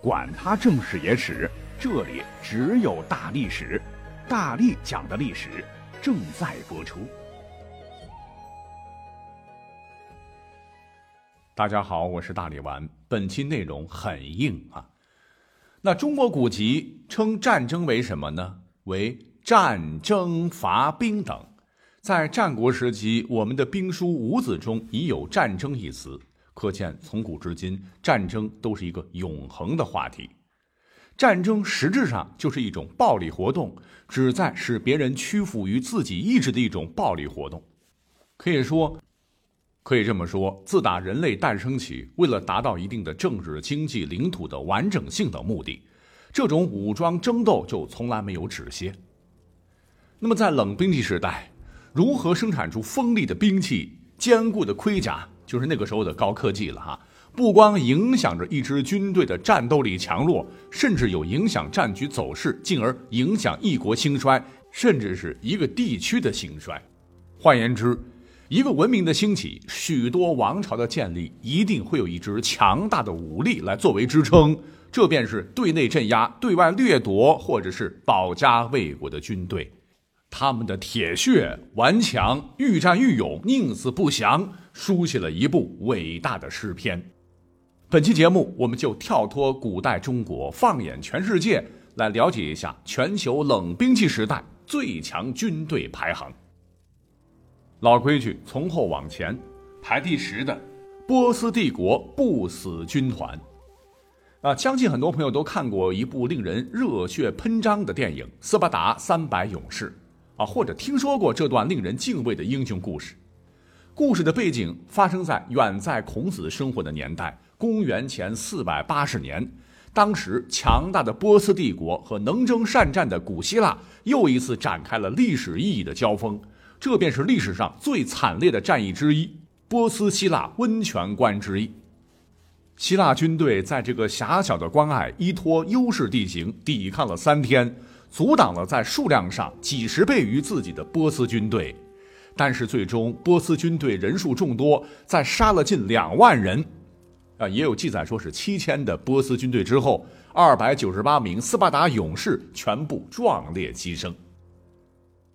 管他正史野史，这里只有大历史，大力讲的历史正在播出。大家好，我是大力丸。本期内容很硬啊。那中国古籍称战争为什么呢？为战争伐兵等。在战国时期，我们的兵书《五子》中已有“战争”一词。可见，从古至今，战争都是一个永恒的话题。战争实质上就是一种暴力活动，旨在使别人屈服于自己意志的一种暴力活动。可以说，可以这么说，自打人类诞生起，为了达到一定的政治、经济、领土的完整性的目的，这种武装争斗就从来没有止歇。那么，在冷兵器时代，如何生产出锋利的兵器、坚固的盔甲？就是那个时候的高科技了哈，不光影响着一支军队的战斗力强弱，甚至有影响战局走势，进而影响一国兴衰，甚至是一个地区的兴衰。换言之，一个文明的兴起，许多王朝的建立，一定会有一支强大的武力来作为支撑，这便是对内镇压、对外掠夺，或者是保家卫国的军队。他们的铁血顽强，愈战愈勇，宁死不降，书写了一部伟大的诗篇。本期节目，我们就跳脱古代中国，放眼全世界，来了解一下全球冷兵器时代最强军队排行。老规矩，从后往前，排第十的波斯帝国不死军团。啊，相信很多朋友都看过一部令人热血喷张的电影《斯巴达三百勇士》。啊，或者听说过这段令人敬畏的英雄故事。故事的背景发生在远在孔子生活的年代，公元前四百八十年。当时，强大的波斯帝国和能征善战的古希腊又一次展开了历史意义的交锋。这便是历史上最惨烈的战役之一——波斯希腊温泉关之役。希腊军队在这个狭小的关隘，依托优势地形，抵抗了三天。阻挡了在数量上几十倍于自己的波斯军队，但是最终波斯军队人数众多，在杀了近两万人，啊，也有记载说是七千的波斯军队之后，二百九十八名斯巴达勇士全部壮烈牺牲。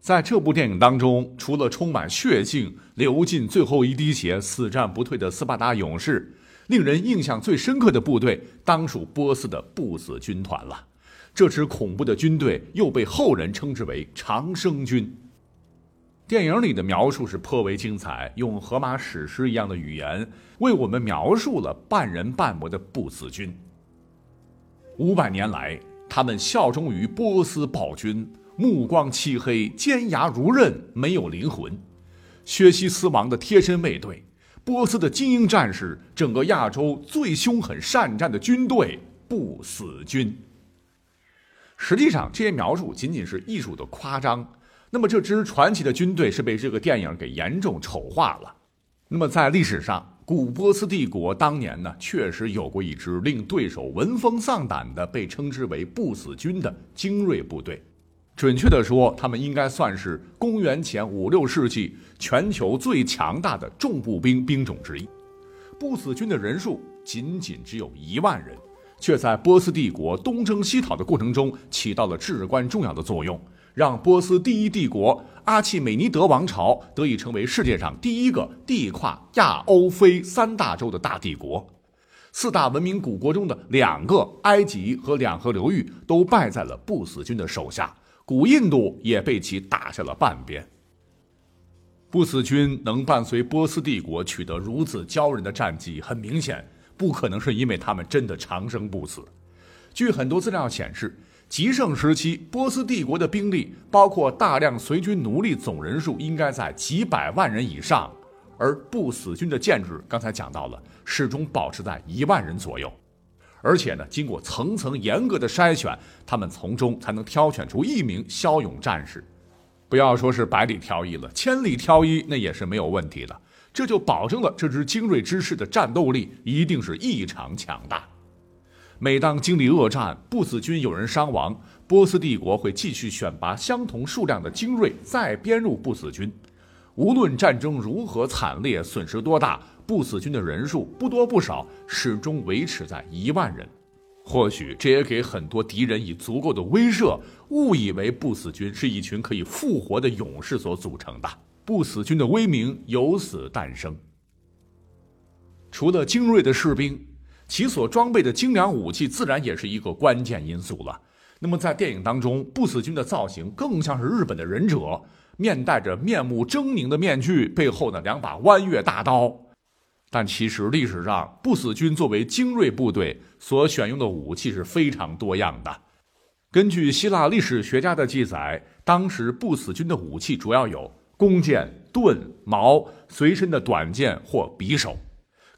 在这部电影当中，除了充满血性、流尽最后一滴血、死战不退的斯巴达勇士，令人印象最深刻的部队当属波斯的不死军团了。这支恐怖的军队又被后人称之为长生军。电影里的描述是颇为精彩，用荷马史诗一样的语言为我们描述了半人半魔的不死军。五百年来，他们效忠于波斯暴君，目光漆黑，尖牙如刃，没有灵魂。薛西斯王的贴身卫队，波斯的精英战士，整个亚洲最凶狠善战的军队——不死军。实际上，这些描述仅仅是艺术的夸张。那么，这支传奇的军队是被这个电影给严重丑化了。那么，在历史上，古波斯帝国当年呢，确实有过一支令对手闻风丧胆的，被称之为“不死军”的精锐部队。准确的说，他们应该算是公元前五六世纪全球最强大的重步兵兵种之一。不死军的人数仅仅只有一万人。却在波斯帝国东征西讨的过程中起到了至关重要的作用，让波斯第一帝国阿契美尼德王朝得以成为世界上第一个地跨亚欧非三大洲的大帝国。四大文明古国中的两个埃及和两河流域都败在了不死军的手下，古印度也被其打下了半边。不死军能伴随波斯帝国取得如此骄人的战绩，很明显。不可能是因为他们真的长生不死。据很多资料显示，极盛时期波斯帝国的兵力，包括大量随军奴隶，总人数应该在几百万人以上。而不死军的建制，刚才讲到了，始终保持在一万人左右。而且呢，经过层层严格的筛选，他们从中才能挑选出一名骁勇战士。不要说是百里挑一了，千里挑一那也是没有问题的。这就保证了这支精锐之师的战斗力一定是异常强大。每当经历恶战，不死军有人伤亡，波斯帝国会继续选拔相同数量的精锐，再编入不死军。无论战争如何惨烈，损失多大，不死军的人数不多不少，始终维持在一万人。或许这也给很多敌人以足够的威慑，误以为不死军是一群可以复活的勇士所组成的。不死军的威名由此诞生。除了精锐的士兵，其所装备的精良武器自然也是一个关键因素了。那么在电影当中，不死军的造型更像是日本的忍者，面戴着面目狰狞的面具，背后呢两把弯月大刀。但其实历史上，不死军作为精锐部队所选用的武器是非常多样的。根据希腊历史学家的记载，当时不死军的武器主要有弓箭、盾、矛、随身的短剑或匕首，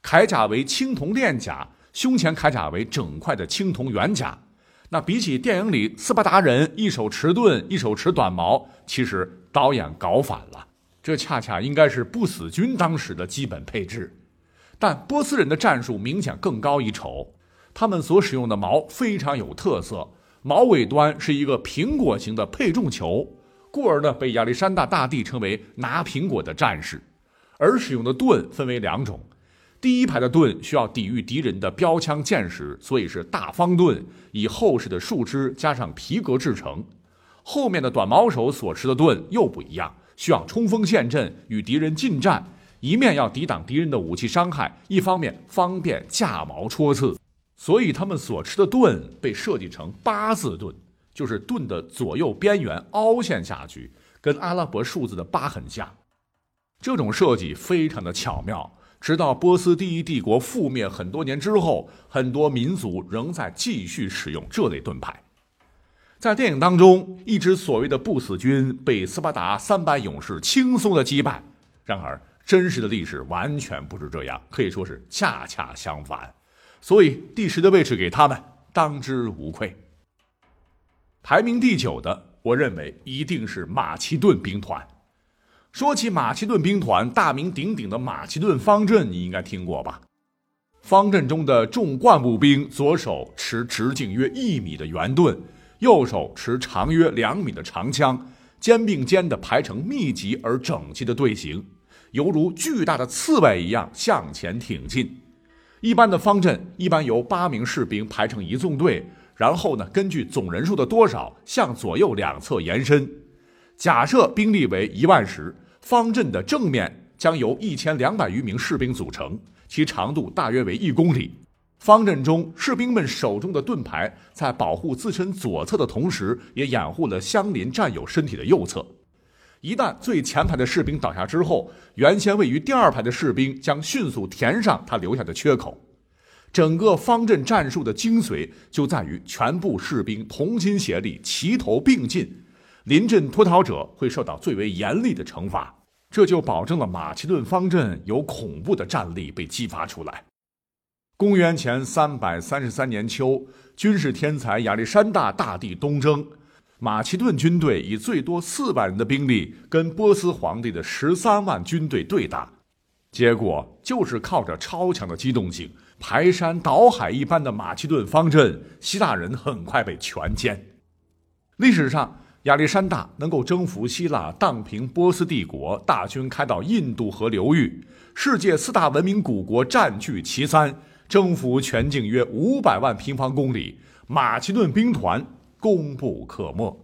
铠甲为青铜链甲，胸前铠甲为整块的青铜圆甲。那比起电影里斯巴达人一手持盾，一手持短矛，其实导演搞反了，这恰恰应该是不死军当时的基本配置。但波斯人的战术明显更高一筹，他们所使用的矛非常有特色，矛尾端是一个苹果形的配重球，故而呢被亚历山大大帝称为拿苹果的战士。而使用的盾分为两种，第一排的盾需要抵御敌人的标枪箭矢，所以是大方盾，以厚实的树枝加上皮革制成；后面的短矛手所持的盾又不一样，需要冲锋陷阵，与敌人近战。一面要抵挡敌人的武器伤害，一方面方便架矛戳刺，所以他们所持的盾被设计成八字盾，就是盾的左右边缘凹陷下去，跟阿拉伯数字的八很像。这种设计非常的巧妙，直到波斯第一帝国覆灭很多年之后，很多民族仍在继续使用这类盾牌。在电影当中，一支所谓的不死军被斯巴达三百勇士轻松的击败，然而。真实的历史完全不是这样，可以说是恰恰相反，所以第十的位置给他们当之无愧。排名第九的，我认为一定是马其顿兵团。说起马其顿兵团，大名鼎鼎的马其顿方阵，你应该听过吧？方阵中的重冠步兵，左手持直径约一米的圆盾，右手持长约两米的长枪，肩并肩的排成密集而整齐的队形。犹如巨大的刺猬一样向前挺进。一般的方阵一般由八名士兵排成一纵队，然后呢，根据总人数的多少向左右两侧延伸。假设兵力为一万时，方阵的正面将由一千两百余名士兵组成，其长度大约为一公里。方阵中士兵们手中的盾牌在保护自身左侧的同时，也掩护了相邻战友身体的右侧。一旦最前排的士兵倒下之后，原先位于第二排的士兵将迅速填上他留下的缺口。整个方阵战术的精髓就在于全部士兵同心协力、齐头并进，临阵脱逃者会受到最为严厉的惩罚。这就保证了马其顿方阵有恐怖的战力被激发出来。公元前三百三十三年秋，军事天才亚历山大大帝东征。马其顿军队以最多四万人的兵力跟波斯皇帝的十三万军队对打，结果就是靠着超强的机动性，排山倒海一般的马其顿方阵，希腊人很快被全歼。历史上，亚历山大能够征服希腊、荡平波斯帝国，大军开到印度河流域，世界四大文明古国占据其三，征服全境约五百万平方公里，马其顿兵团。功不可没。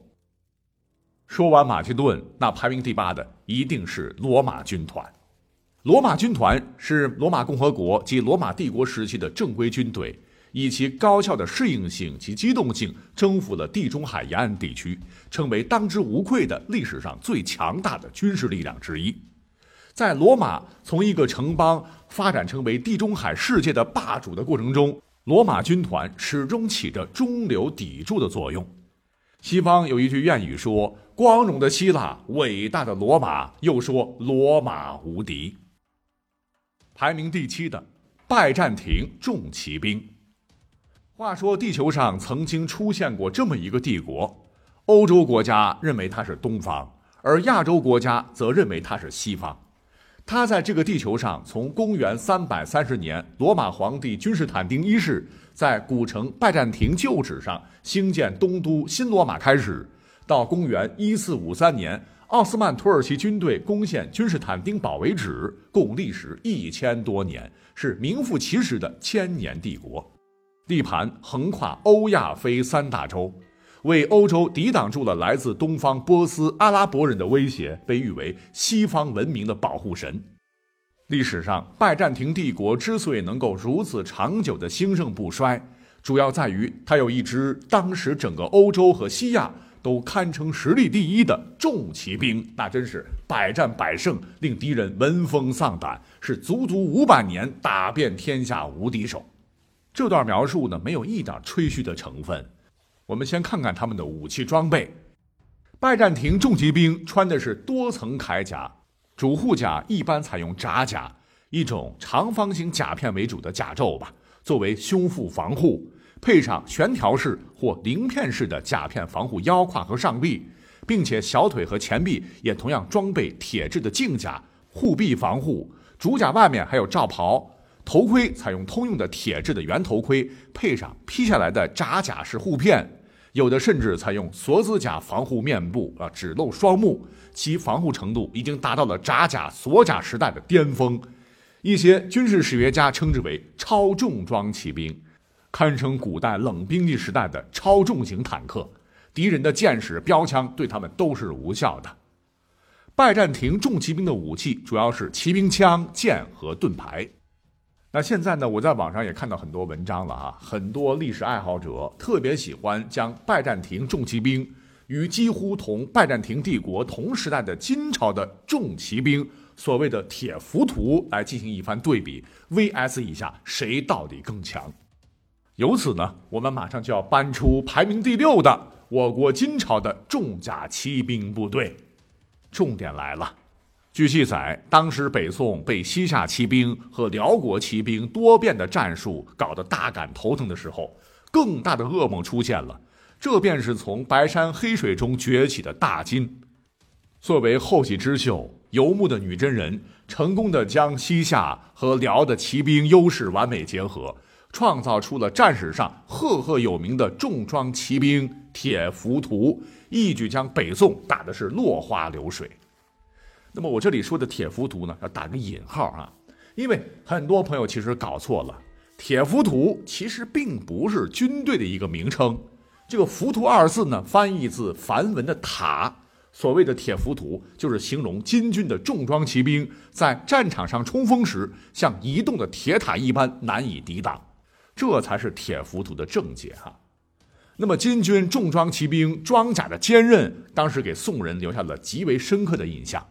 说完马其顿，那排名第八的一定是罗马军团。罗马军团是罗马共和国及罗马帝国时期的正规军队，以其高效的适应性及机动性，征服了地中海沿岸地区，成为当之无愧的历史上最强大的军事力量之一。在罗马从一个城邦发展成为地中海世界的霸主的过程中。罗马军团始终起着中流砥柱的作用。西方有一句谚语说：“光荣的希腊，伟大的罗马。”又说：“罗马无敌。”排名第七的拜占庭重骑兵。话说，地球上曾经出现过这么一个帝国，欧洲国家认为它是东方，而亚洲国家则认为它是西方。它在这个地球上，从公元三百三十年罗马皇帝君士坦丁一世在古城拜占庭旧址上兴建东都新罗马开始，到公元一四五三年奥斯曼土耳其军队攻陷君士坦丁堡为止，共历时一千多年，是名副其实的千年帝国。地盘横跨欧亚非三大洲，为欧洲抵挡住了来自东方波斯、阿拉伯人的威胁，被誉为西方文明的保护神。历史上，拜占庭帝国之所以能够如此长久的兴盛不衰，主要在于它有一支当时整个欧洲和西亚都堪称实力第一的重骑兵，那真是百战百胜，令敌人闻风丧胆，是足足五百年打遍天下无敌手。这段描述呢，没有一点吹嘘的成分。我们先看看他们的武器装备。拜占庭重骑兵穿的是多层铠甲，主护甲一般采用铡甲，一种长方形甲片为主的甲胄吧，作为胸腹防护，配上悬条式或鳞片式的甲片防护腰胯和上臂，并且小腿和前臂也同样装备铁质的镜甲护臂防护。主甲外面还有罩袍。头盔采用通用的铁质的圆头盔，配上披下来的扎甲式护片，有的甚至采用锁子甲防护面部啊，只露双目，其防护程度已经达到了扎甲锁甲时代的巅峰。一些军事史学家称之为超重装骑兵，堪称古代冷兵器时代的超重型坦克，敌人的箭矢、标枪对他们都是无效的。拜占庭重骑兵的武器主要是骑兵枪、剑和盾牌。那现在呢？我在网上也看到很多文章了啊，很多历史爱好者特别喜欢将拜占庭重骑兵与几乎同拜占庭帝国同时代的金朝的重骑兵，所谓的铁浮屠来进行一番对比，VS 一下谁到底更强。由此呢，我们马上就要搬出排名第六的我国金朝的重甲骑兵部队，重点来了。据记载，当时北宋被西夏骑兵和辽国骑兵多变的战术搞得大感头疼的时候，更大的噩梦出现了。这便是从白山黑水中崛起的大金。作为后起之秀，游牧的女真人成功的将西夏和辽的骑兵优势完美结合，创造出了战史上赫赫有名的重装骑兵铁浮屠，一举将北宋打的是落花流水。那么我这里说的铁浮屠呢，要打个引号啊，因为很多朋友其实搞错了，铁浮屠其实并不是军队的一个名称。这个“浮屠”二字呢，翻译自梵文的“塔”，所谓的铁浮屠就是形容金军的重装骑兵在战场上冲锋时，像移动的铁塔一般难以抵挡，这才是铁浮屠的正解哈。那么金军重装骑兵装甲的坚韧，当时给宋人留下了极为深刻的印象。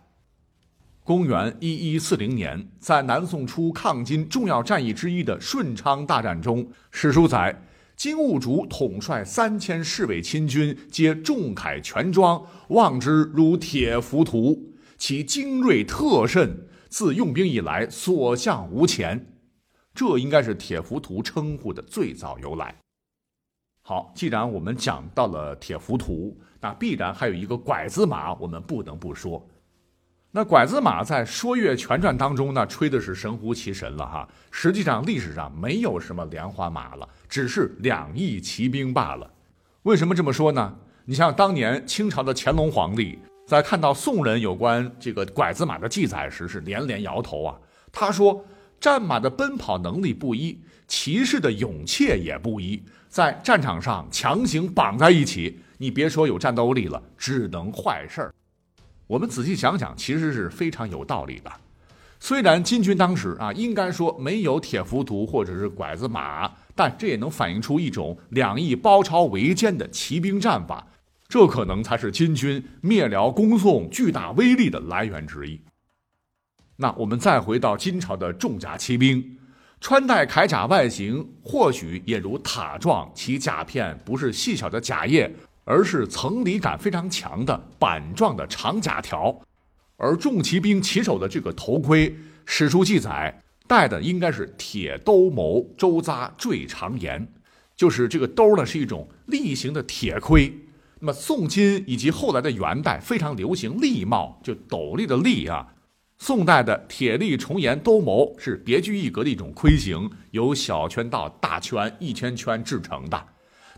公元一一四零年，在南宋初抗金重要战役之一的顺昌大战中，史书载金兀术统帅三千侍卫亲军，皆重铠全装，望之如铁浮屠，其精锐特甚，自用兵以来所向无前。这应该是铁浮屠称呼的最早由来。好，既然我们讲到了铁浮屠，那必然还有一个拐子马，我们不能不说。那拐子马在《说岳全传》当中呢，吹的是神乎其神了哈。实际上历史上没有什么连环马了，只是两翼骑兵罢了。为什么这么说呢？你像当年清朝的乾隆皇帝，在看到宋人有关这个拐子马的记载时，是连连摇头啊。他说，战马的奔跑能力不一，骑士的勇怯也不一，在战场上强行绑在一起，你别说有战斗力了，只能坏事儿。我们仔细想想，其实是非常有道理的。虽然金军当时啊，应该说没有铁浮屠或者是拐子马，但这也能反映出一种两翼包抄围歼的骑兵战法。这可能才是金军灭辽攻宋巨大威力的来源之一。那我们再回到金朝的重甲骑兵，穿戴铠甲外形或许也如塔状，其甲片不是细小的甲叶。而是层理感非常强的板状的长甲条，而重骑兵骑手的这个头盔，史书记载戴的应该是铁兜鍪，周匝坠长檐，就是这个兜呢是一种立形的铁盔。那么宋金以及后来的元代非常流行笠帽，就斗笠的笠啊。宋代的铁力重檐兜鍪是别具一格的一种盔形，由小圈到大圈一圈圈制成的。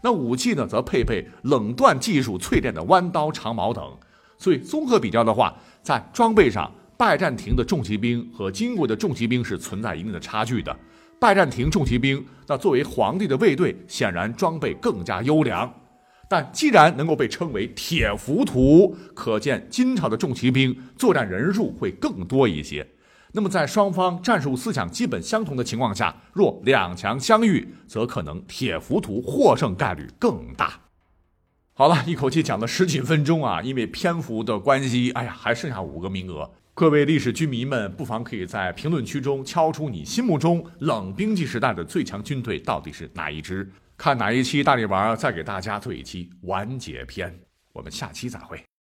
那武器呢，则配备冷锻技术淬炼的弯刀、长矛等，所以综合比较的话，在装备上，拜占庭的重骑兵和金国的重骑兵是存在一定的差距的。拜占庭重骑兵那作为皇帝的卫队，显然装备更加优良。但既然能够被称为铁浮屠，可见金朝的重骑兵作战人数会更多一些。那么，在双方战术思想基本相同的情况下，若两强相遇，则可能铁浮屠获胜概率更大。好了，一口气讲了十几分钟啊！因为篇幅的关系，哎呀，还剩下五个名额。各位历史军迷们，不妨可以在评论区中敲出你心目中冷兵器时代的最强军队到底是哪一支？看哪一期大力丸再给大家做一期完结篇。我们下期再会。